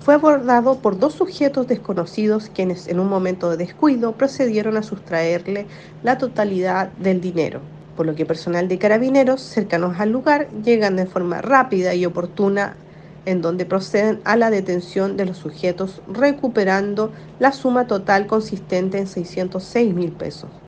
fue abordado por dos sujetos desconocidos quienes en un momento de descuido procedieron a sustraerle la totalidad del dinero, por lo que personal de carabineros cercanos al lugar llegan de forma rápida y oportuna en donde proceden a la detención de los sujetos recuperando la suma total consistente en 606 mil pesos.